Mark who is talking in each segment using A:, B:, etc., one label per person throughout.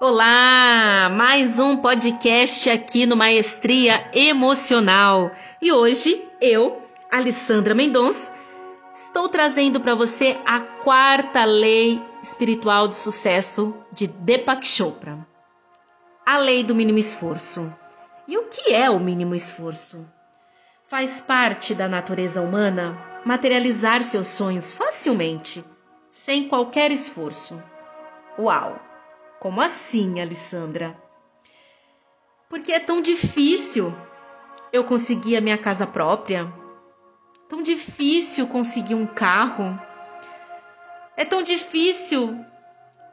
A: Olá, mais um podcast aqui no Maestria Emocional. E hoje eu, Alessandra Mendonça, estou trazendo para você a quarta lei espiritual do sucesso de Deepak Chopra. A lei do mínimo esforço. E o que é o mínimo esforço? Faz parte da natureza humana materializar seus sonhos facilmente, sem qualquer esforço. Uau! Como assim, Alessandra? Porque é tão difícil eu conseguir a minha casa própria, tão difícil conseguir um carro, é tão difícil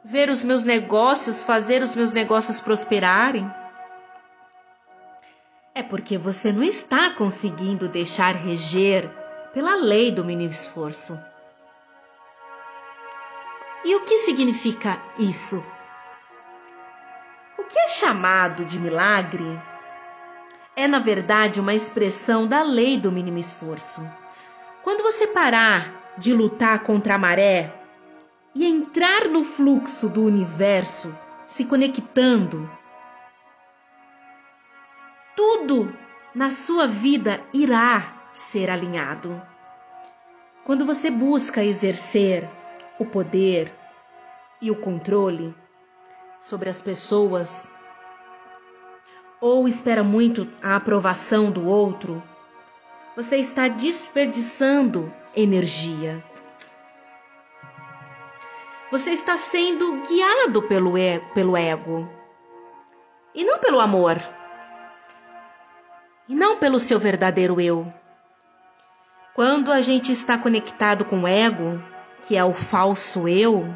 A: ver os meus negócios, fazer os meus negócios prosperarem. É porque você não está conseguindo deixar reger pela lei do mínimo esforço. E o que significa isso? Que é chamado de milagre é, na verdade, uma expressão da lei do mínimo esforço. Quando você parar de lutar contra a maré e entrar no fluxo do universo, se conectando, tudo na sua vida irá ser alinhado. Quando você busca exercer o poder e o controle sobre as pessoas, ou espera muito a aprovação do outro, você está desperdiçando energia. Você está sendo guiado pelo, e pelo ego e não pelo amor, e não pelo seu verdadeiro eu. Quando a gente está conectado com o ego, que é o falso eu,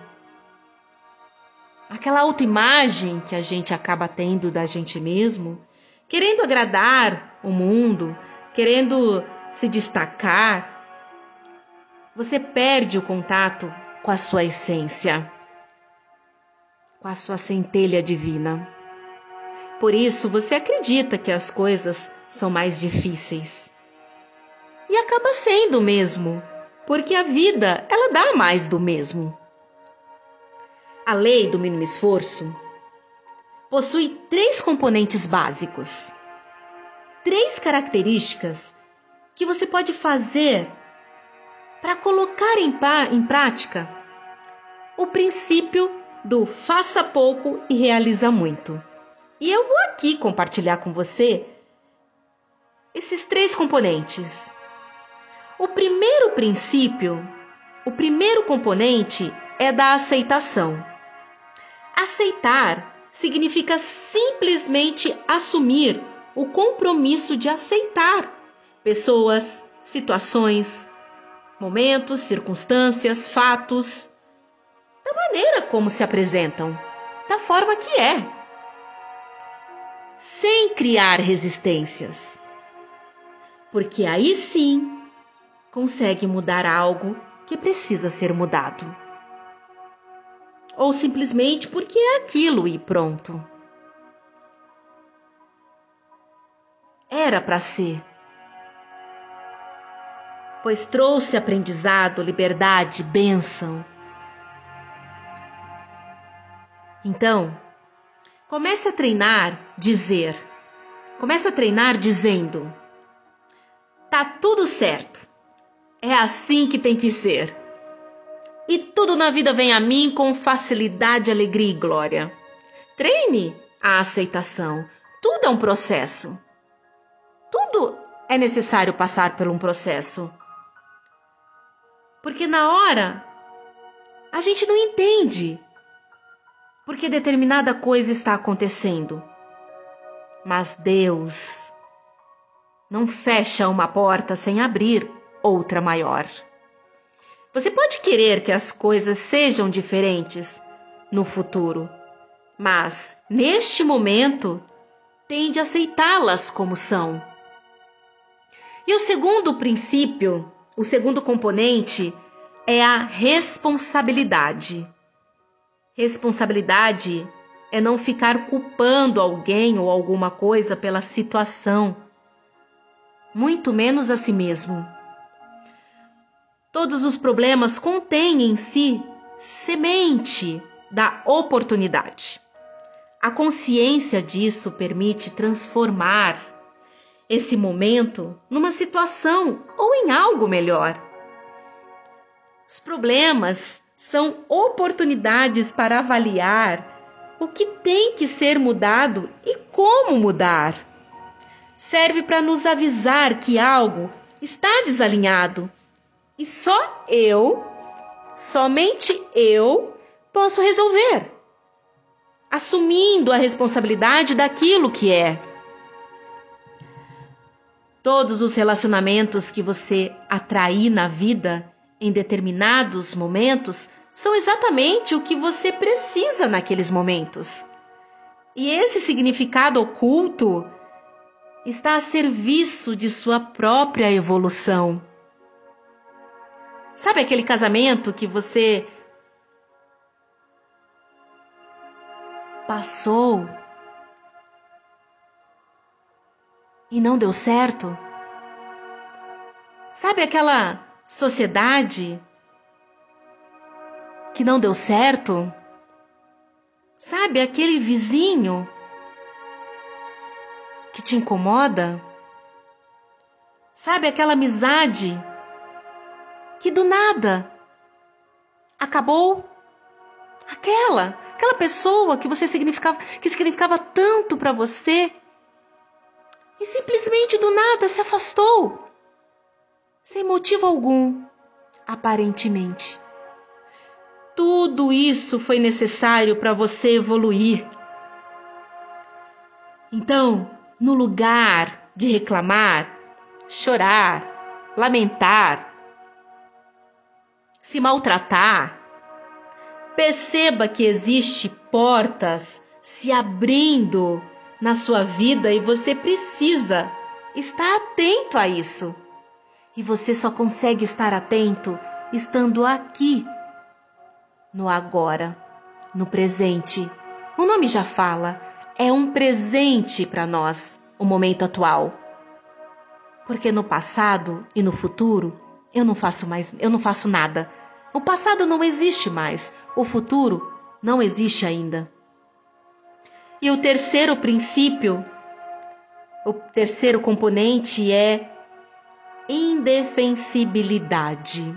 A: aquela autoimagem que a gente acaba tendo da gente mesmo, querendo agradar o mundo, querendo se destacar, você perde o contato com a sua essência, com a sua centelha divina. Por isso você acredita que as coisas são mais difíceis. E acaba sendo mesmo, porque a vida, ela dá mais do mesmo. A lei do mínimo esforço possui três componentes básicos. Três características que você pode fazer para colocar em, em prática o princípio do faça pouco e realiza muito. E eu vou aqui compartilhar com você esses três componentes. O primeiro princípio, o primeiro componente é da aceitação. Aceitar significa simplesmente assumir o compromisso de aceitar pessoas, situações, momentos, circunstâncias, fatos, da maneira como se apresentam, da forma que é, sem criar resistências. Porque aí sim consegue mudar algo que precisa ser mudado. Ou simplesmente porque é aquilo e pronto. Era para ser. Pois trouxe aprendizado, liberdade, bênção. Então, comece a treinar dizer. Comece a treinar dizendo: Tá tudo certo. É assim que tem que ser. E tudo na vida vem a mim com facilidade, alegria e glória. Treine a aceitação. Tudo é um processo. Tudo é necessário passar por um processo. Porque na hora a gente não entende porque determinada coisa está acontecendo. Mas Deus não fecha uma porta sem abrir outra maior. Você pode querer que as coisas sejam diferentes no futuro, mas neste momento tende a aceitá-las como são. E o segundo princípio, o segundo componente, é a responsabilidade. Responsabilidade é não ficar culpando alguém ou alguma coisa pela situação, muito menos a si mesmo. Todos os problemas contêm em si semente da oportunidade. A consciência disso permite transformar esse momento numa situação ou em algo melhor. Os problemas são oportunidades para avaliar o que tem que ser mudado e como mudar. Serve para nos avisar que algo está desalinhado e só eu, somente eu, posso resolver, assumindo a responsabilidade daquilo que é. Todos os relacionamentos que você atrair na vida em determinados momentos são exatamente o que você precisa naqueles momentos. E esse significado oculto está a serviço de sua própria evolução. Sabe aquele casamento que você passou e não deu certo? Sabe aquela sociedade que não deu certo? Sabe aquele vizinho que te incomoda? Sabe aquela amizade que do nada acabou? Aquela, aquela pessoa que você significava, que significava tanto para você e simplesmente do nada se afastou, sem motivo algum, aparentemente. Tudo isso foi necessário para você evoluir. Então, no lugar de reclamar, chorar, lamentar, se maltratar, perceba que existe portas se abrindo na sua vida e você precisa estar atento a isso. E você só consegue estar atento estando aqui no agora, no presente. O nome já fala, é um presente para nós, o momento atual. Porque no passado e no futuro eu não faço mais, eu não faço nada. O passado não existe mais, o futuro não existe ainda. E o terceiro princípio, o terceiro componente é indefensibilidade.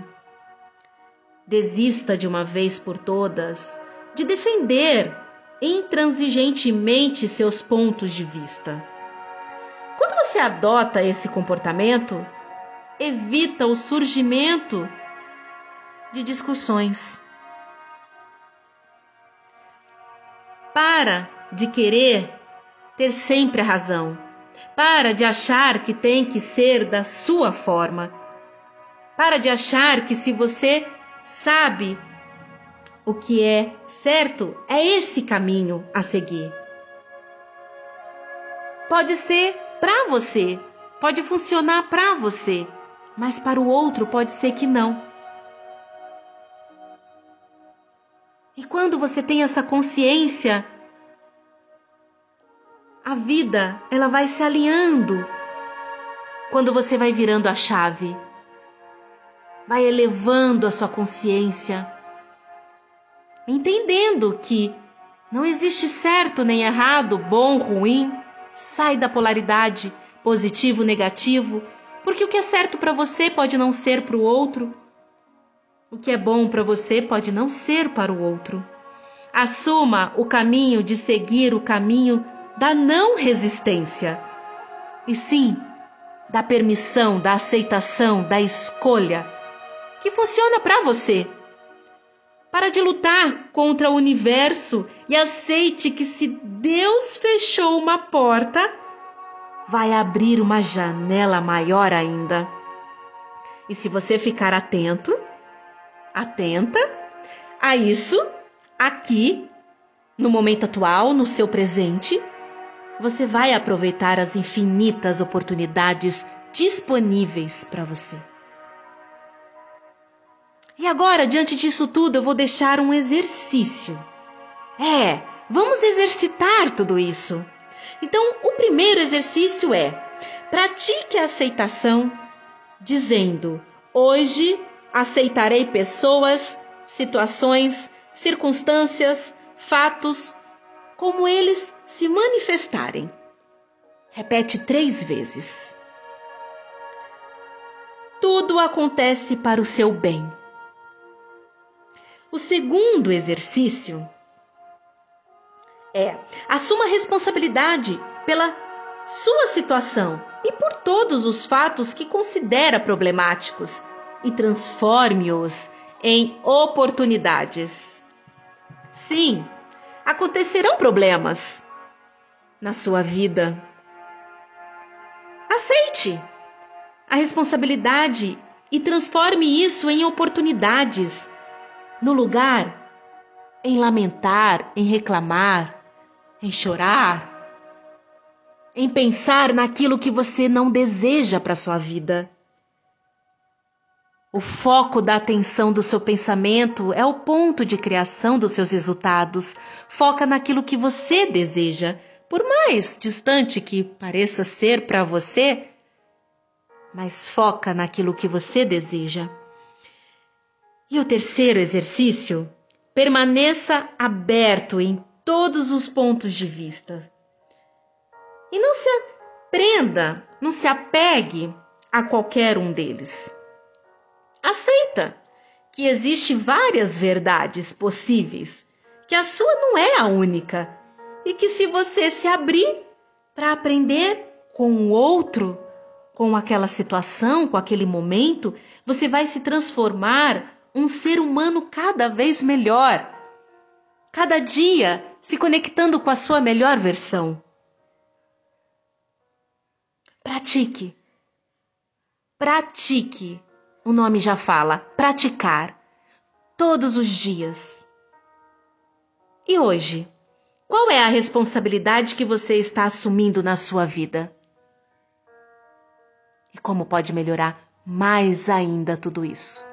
A: Desista de uma vez por todas de defender intransigentemente seus pontos de vista. Quando você adota esse comportamento, evita o surgimento de discussões. Para de querer ter sempre a razão. Para de achar que tem que ser da sua forma. Para de achar que se você sabe o que é certo, é esse caminho a seguir. Pode ser para você, pode funcionar para você, mas para o outro pode ser que não. E quando você tem essa consciência, a vida ela vai se alinhando. Quando você vai virando a chave vai elevando a sua consciência, entendendo que não existe certo nem errado, bom, ruim. Sai da polaridade positivo, negativo, porque o que é certo para você pode não ser para o outro. O que é bom para você pode não ser para o outro. Assuma o caminho de seguir o caminho da não resistência. E sim, da permissão, da aceitação, da escolha que funciona para você. Para de lutar contra o universo e aceite que se Deus fechou uma porta, vai abrir uma janela maior ainda. E se você ficar atento, atenta a isso aqui, no momento atual, no seu presente, você vai aproveitar as infinitas oportunidades disponíveis para você. E agora, diante disso tudo, eu vou deixar um exercício. É, vamos exercitar tudo isso. Então, o primeiro exercício é: pratique a aceitação, dizendo: Hoje aceitarei pessoas, situações, circunstâncias, fatos como eles se manifestarem. Repete três vezes. Tudo acontece para o seu bem. O segundo exercício é assuma responsabilidade pela sua situação e por todos os fatos que considera problemáticos e transforme-os em oportunidades. Sim, acontecerão problemas na sua vida. Aceite a responsabilidade e transforme isso em oportunidades, no lugar em lamentar, em reclamar, em chorar, em pensar naquilo que você não deseja para sua vida. O foco da atenção do seu pensamento é o ponto de criação dos seus resultados. Foca naquilo que você deseja, por mais distante que pareça ser para você, mas foca naquilo que você deseja. E o terceiro exercício, permaneça aberto em todos os pontos de vista. E não se prenda, não se apegue a qualquer um deles. Aceita que existe várias verdades possíveis, que a sua não é a única e que se você se abrir para aprender com o outro, com aquela situação, com aquele momento, você vai se transformar um ser humano cada vez melhor. Cada dia se conectando com a sua melhor versão. Pratique. Pratique. O nome já fala, praticar. Todos os dias. E hoje? Qual é a responsabilidade que você está assumindo na sua vida? E como pode melhorar mais ainda tudo isso?